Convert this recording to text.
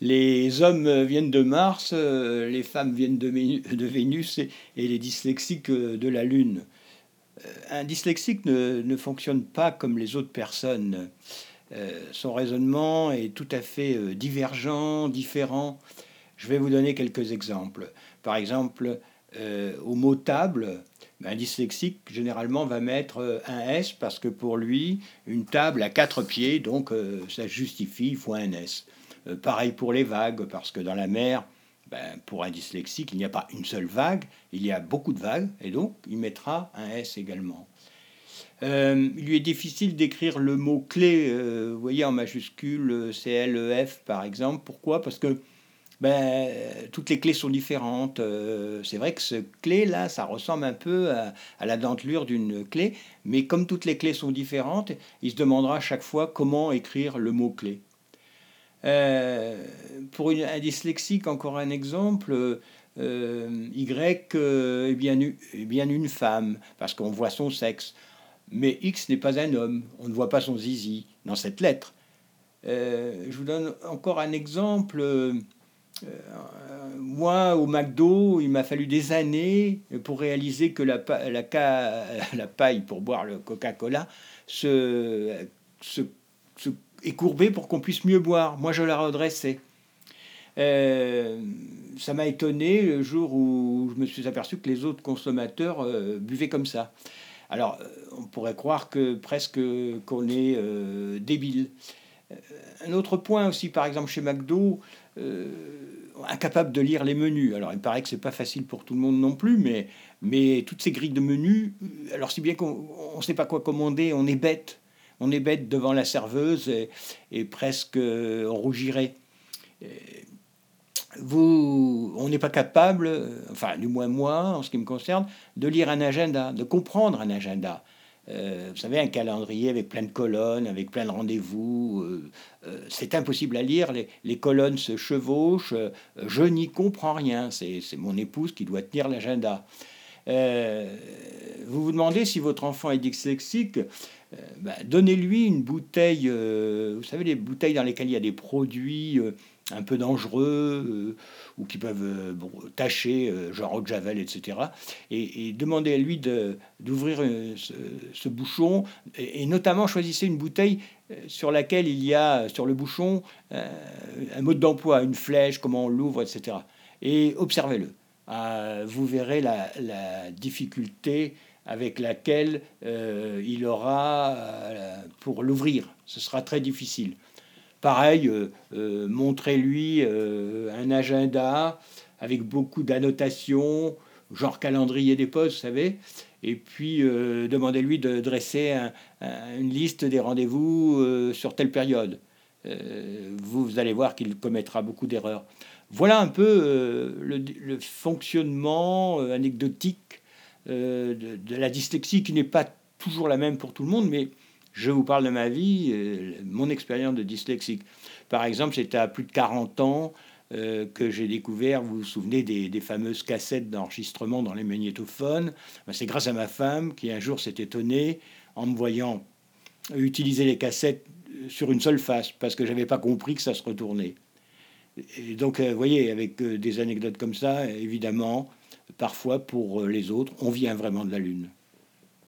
Les hommes viennent de Mars, les femmes viennent de, Vénus et, les dyslexiques de la Lune. Un dyslexique ne, fonctionne pas comme les autres personnes. son raisonnement est tout à fait divergent, différent. Je vais vous donner quelques exemples. Par exemple, au mot table, un dyslexique, généralement, va mettre euh, un S parce que pour lui, une table a quatre pieds, donc euh, ça justifie, il faut un S. Euh, pareil pour les vagues, parce que dans la mer, ben, pour un dyslexique, il n'y a pas une seule vague, il y a beaucoup de vagues, et donc il mettra un S également. il lui est difficile d'écrire le mot clé, vous voyez en majuscule C-L-E-F par exemple. Pourquoi? Parce que ben, toutes les clés sont différentes. Euh, c'est vrai que ce clé-là, ça ressemble un peu à, la dentelure d'une clé, mais comme toutes les clés sont différentes, il se demandera à chaque fois comment écrire le mot-clé. Euh, pour un dyslexique, encore un exemple, euh, Y est, bien, est bien une femme, parce qu'on voit son sexe. Mais X n'est pas un homme, on ne voit pas son zizi dans cette lettre. je vous donne encore un exemple euh, moi, au McDo, il m'a fallu des années pour réaliser que la, paille pour boire le Coca-Cola se, est courbée pour qu'on puisse mieux boire. Moi, je la redressais. Euh, ça m'a étonné le jour où je me suis aperçu que les autres consommateurs euh, buvaient comme ça. Alors, on pourrait croire que presque qu'on est débile. Un autre point aussi, par exemple, chez McDo, euh, incapable de lire les menus. Alors, il paraît que c'est pas facile pour tout le monde non plus, mais, mais toutes ces grilles de menus, euh, alors si bien qu'on ne sait pas quoi commander, on est bête. On est bête devant la serveuse et, presque euh, on rougirait. Vous, on n'est pas capable, enfin du moins moi en ce qui me concerne, de lire un agenda, de comprendre un agenda. Euh, vous savez, un calendrier avec plein de colonnes, avec plein de rendez-vous. Euh, euh, c'est impossible à lire. Les, colonnes se chevauchent. je n'y comprends rien. C'est mon épouse qui doit tenir l'agenda. vous vous demandez si votre enfant est dyslexique. Ben, donnez-lui une bouteille. vous savez, les bouteilles dans lesquelles il y a des produits un peu dangereux ou qui peuvent euh, bon, tâcher, euh, genre eau de javel, etc. Et, demandez à lui d'ouvrir euh, ce, bouchon, et, notamment choisissez une bouteille sur laquelle il y a sur le bouchon un mode d'emploi, une flèche, comment on l'ouvre, etc. Et observez-le. vous verrez la, difficulté avec laquelle il aura pour l'ouvrir. Ce sera très difficile. Pareil, euh, euh, montrez-lui euh, un agenda avec beaucoup d'annotations, genre calendrier des postes, vous savez, et puis demandez-lui de dresser une liste des rendez-vous sur telle période. Vous, allez voir qu'il commettra beaucoup d'erreurs. Voilà un peu le, fonctionnement anecdotique de, de, la dyslexie qui n'est pas toujours la même pour tout le monde, mais je vous parle de ma vie, euh, mon expérience de dyslexique. Par exemple, c'était à plus de 40 ans euh, que j'ai découvert, vous vous souvenez des, fameuses cassettes d'enregistrement dans les magnétophones. Ben, c'est grâce à ma femme qui un jour s'est étonnée en me voyant utiliser les cassettes sur une seule face parce que j'avais pas compris que ça se retournait. Et donc, euh, vous voyez, avec des anecdotes comme ça, évidemment, parfois pour les autres, on vient vraiment de la Lune.